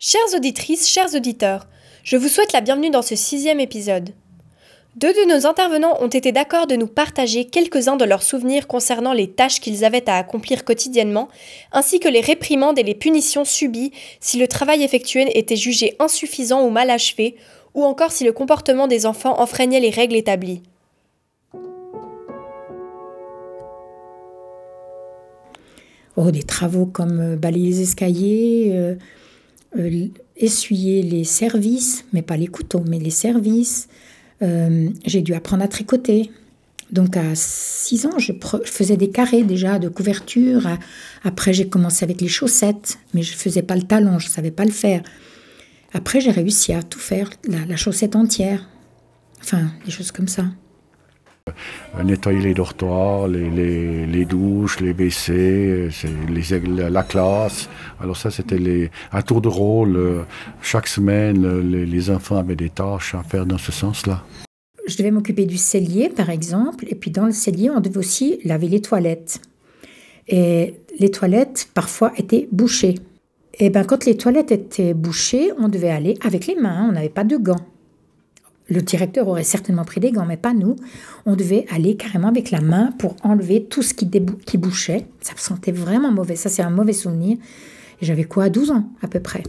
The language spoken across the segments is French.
Chères auditrices, chers auditeurs, je vous souhaite la bienvenue dans ce sixième épisode. Deux de nos intervenants ont été d'accord de nous partager quelques-uns de leurs souvenirs concernant les tâches qu'ils avaient à accomplir quotidiennement, ainsi que les réprimandes et les punitions subies si le travail effectué était jugé insuffisant ou mal achevé, ou encore si le comportement des enfants enfreignait les règles établies. Oh, des travaux comme euh, balayer les escaliers, euh, euh, essuyer les services, mais pas les couteaux, mais les services. j'ai dû apprendre à tricoter. Donc à 6 ans, je, faisais des carrés déjà de couverture. Après, j'ai commencé avec les chaussettes, mais je faisais pas le talon, je savais pas le faire. Après, j'ai réussi à tout faire, la chaussette entière. Enfin, des choses comme ça. Euh, nettoyer les dortoirs, les, douches, les WC, les, la classe. Alors ça, c'était les, un tour de rôle. Euh, chaque semaine, euh, les, enfants avaient des tâches à faire dans ce sens-là. Je devais m'occuper du cellier, par exemple, et puis dans le cellier, on devait aussi laver les toilettes. Et les toilettes, parfois, étaient bouchées. Et ben, quand les toilettes étaient bouchées, on devait aller avec les mains, on n'avait pas de gants. Le directeur aurait certainement pris des gants, mais pas nous. On devait aller carrément avec la main pour enlever tout ce qui, qui bouchait. Ça me sentait vraiment mauvais. Ça, c'est un mauvais souvenir. Et j'avais quoi, 12 ans à peu près.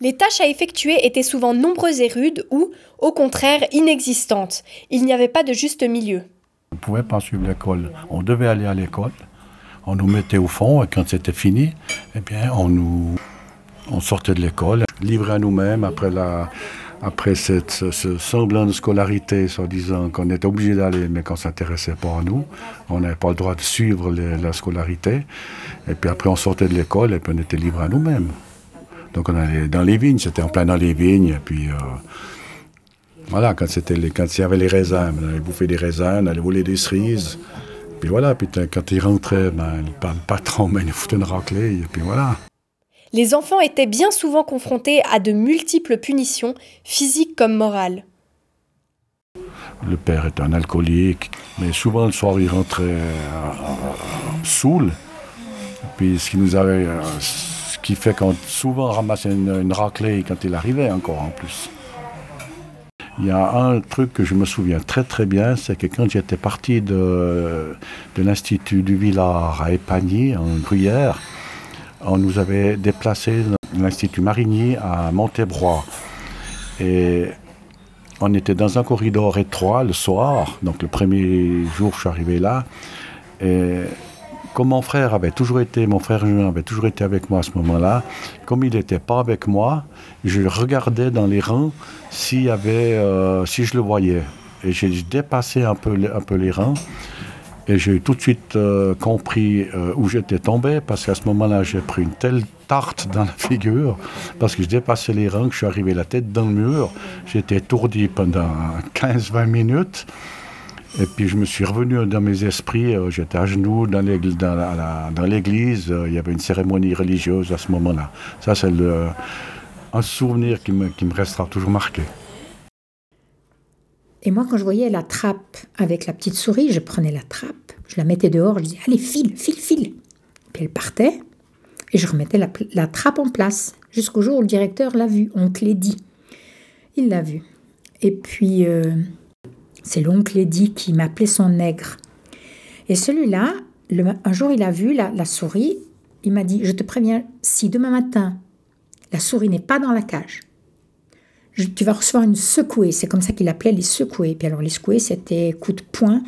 Les tâches à effectuer étaient souvent nombreuses et rudes ou, au contraire, inexistantes. Il n'y avait pas de juste milieu. On ne pouvait pas suivre l'école. On devait aller à l'école. On nous mettait au fond et quand c'était fini, eh bien, on nous on sortait de l'école, livré à nous-mêmes après, cette, ce, semblant de scolarité, soi-disant qu'on était obligé d'aller, mais qu'on ne s'intéressait pas à nous. On n'avait pas le droit de suivre la scolarité. Et puis après, on sortait de l'école et puis on était livré à nous-mêmes. Donc on allait dans les vignes, c'était en plein dans les vignes. Et puis euh, voilà, quand, il y avait les raisins, on allait bouffer des raisins, on allait voler des cerises. Puis voilà, puis quand ils rentraient, ben, le patron, ben, il foutait une raclée, et puis voilà les enfants étaient bien souvent confrontés à de multiples punitions, physiques comme morales. Le père est un alcoolique, mais souvent le soir il rentrait euh, saoul. Puis ce qui nous avait, euh, ce qui fait qu'on souvent ramassait une, une raclée quand il arrivait encore en plus. Il y a un truc que je me souviens très très bien, c'est que quand j'étais parti de, de l'Institut du Villard à Épagny, en Gruyère, on nous avait déplacés dans l'Institut Marigny à Montébrois. Et on était dans un corridor étroit le soir, donc le premier jour je suis arrivé là. Et comme mon frère avait toujours été, mon frère Julien avait toujours été avec moi à ce moment-là, comme il n'était pas avec moi, je regardais dans les rangs euh, si je le voyais. Et j'ai dépassé un un peu les rangs. Et j'ai tout de suite euh, compris euh, où j'étais tombé, parce qu'à ce moment-là, j'ai pris une telle tarte dans la figure, parce que je dépassais les rangs, je suis arrivé la tête dans le mur. J'étais étourdi pendant 15-20 minutes. Et puis je me suis revenu dans mes esprits, euh, j'étais à genoux dans l'église, il y avait une cérémonie religieuse à ce moment-là. Ça, c'est un souvenir qui me restera toujours marqué. Et moi, quand je voyais la trappe avec la petite souris, je prenais la trappe, je la mettais dehors, je disais Allez, file, file, file. Puis elle partait, et je remettais la, trappe en place, jusqu'au jour où le directeur l'a vue, oncle Eddy. Il l'a vue. Et puis, euh, c'est l'oncle Eddy qui m'appelait son nègre. Et celui-là, un jour, il a vu la, la souris, il m'a dit Je te préviens, si demain matin, la souris n'est pas dans la cage, tu vas recevoir une secouée. C'est comme ça qu'il appelait les secouées. Puis alors les secouées, c'était coup de poing,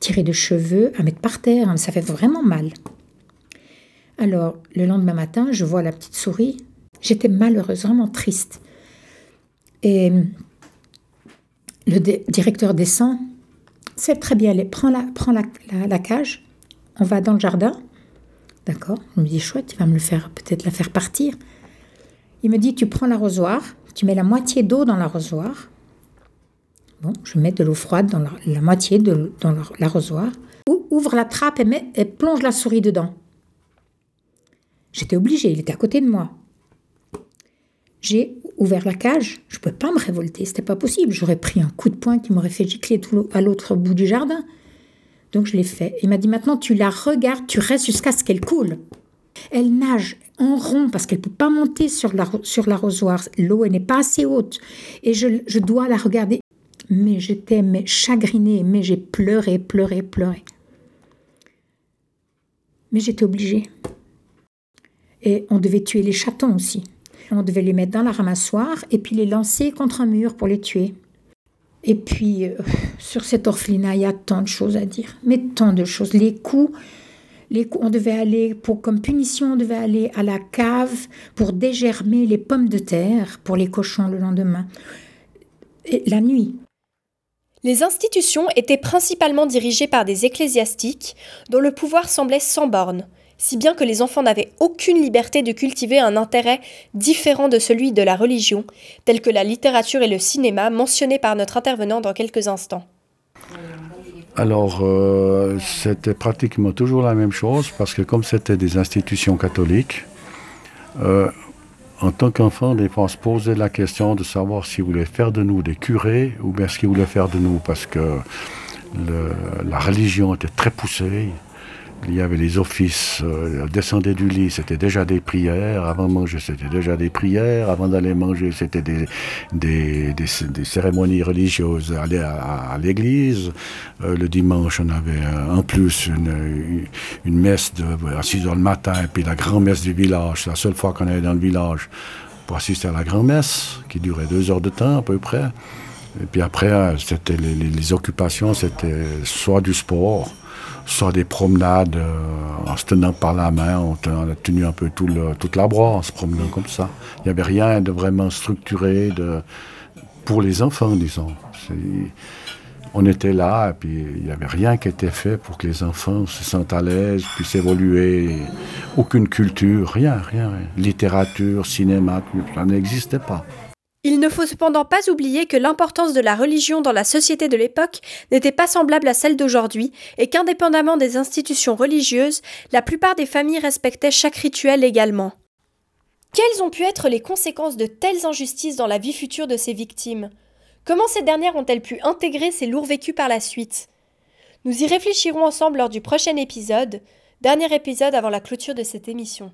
tiré de cheveux, à mettre par terre. Hein, ça fait vraiment mal. Alors le lendemain matin, je vois la petite souris. J'étais malheureuse, vraiment triste. Et le directeur descend. C'est très bien, allez, prends, la, la, cage. On va dans le jardin. D'accord Je me dis, chouette, il va me le faire, peut-être la faire partir. Il me dit, tu prends l'arrosoir, tu mets la moitié d'eau dans l'arrosoir. Bon, je mets de l'eau froide dans la, moitié de, dans l'arrosoir. Ou ouvre la trappe et, plonge la souris dedans. J'étais obligée, il était à côté de moi. J'ai ouvert la cage, je ne pouvais pas me révolter, c'était pas possible. J'aurais pris un coup de poing qui m'aurait fait gicler tout à l'autre bout du jardin. Donc je l'ai fait. Il m'a dit maintenant tu la regardes, tu restes jusqu'à ce qu'elle coule. Elle nage en rond parce qu'elle ne peut pas monter sur l'arrosoir. L'eau n'est pas assez haute. Et je, dois la regarder. Mais j'étais chagrinée, mais j'ai pleuré, pleuré, pleuré. Mais j'étais obligée. Et on devait tuer les chatons aussi. On devait les mettre dans la ramassoire et puis les lancer contre un mur pour les tuer. Et puis, euh, sur cette orphelinat, il y a tant de choses à dire. Mais tant de choses. Les coups, on devait aller, pour, comme punition, on devait aller à la cave pour dégermer les pommes de terre pour les cochons le lendemain. Et la nuit. Les institutions étaient principalement dirigées par des ecclésiastiques dont le pouvoir semblait sans bornes si bien que les enfants n'avaient aucune liberté de cultiver un intérêt différent de celui de la religion, tel que la littérature et le cinéma mentionnés par notre intervenant dans quelques instants. Alors, euh, c'était pratiquement toujours la même chose, parce que comme c'était des institutions catholiques, euh, en tant qu'enfant, des fois, on se posait la question de savoir s'ils voulaient faire de nous des curés ou bien ce qu'ils voulaient faire de nous, parce que la religion était très poussée. Il y avait les offices, euh, descendait du lit, c'était déjà des prières. Avant de manger, c'était déjà des prières. Avant d'aller manger, c'était des, cérémonies religieuses. Aller à, l'église. Euh, le dimanche, on avait en plus une, messe de, à 6 heures le matin, et puis la grand-messe du village. C'est la seule fois qu'on allait dans le village pour assister à la grand-messe, qui durait deux heures de temps à peu près. Et puis après, c'était les, les occupations, c'était soit du sport, soit des promenades euh, en se tenant par la main, on, a tenu un peu toute la broie en se promenant comme ça. Il n'y avait rien de vraiment structuré pour les enfants, disons. On était là, et puis il n'y avait rien qui était fait pour que les enfants se sentent à l'aise, puissent évoluer. Aucune culture, rien, rien. rien. Littérature, cinéma, ça n'existait pas. Il ne faut cependant pas oublier que l'importance de la religion dans la société de l'époque n'était pas semblable à celle d'aujourd'hui et qu'indépendamment des institutions religieuses, la plupart des familles respectaient chaque rituel également. Quelles ont pu être les conséquences de telles injustices dans la vie future de ces victimes? Comment ces dernières ont-elles pu intégrer ces lourds vécus par la suite? Nous y réfléchirons ensemble lors du prochain épisode, dernier épisode avant la clôture de cette émission.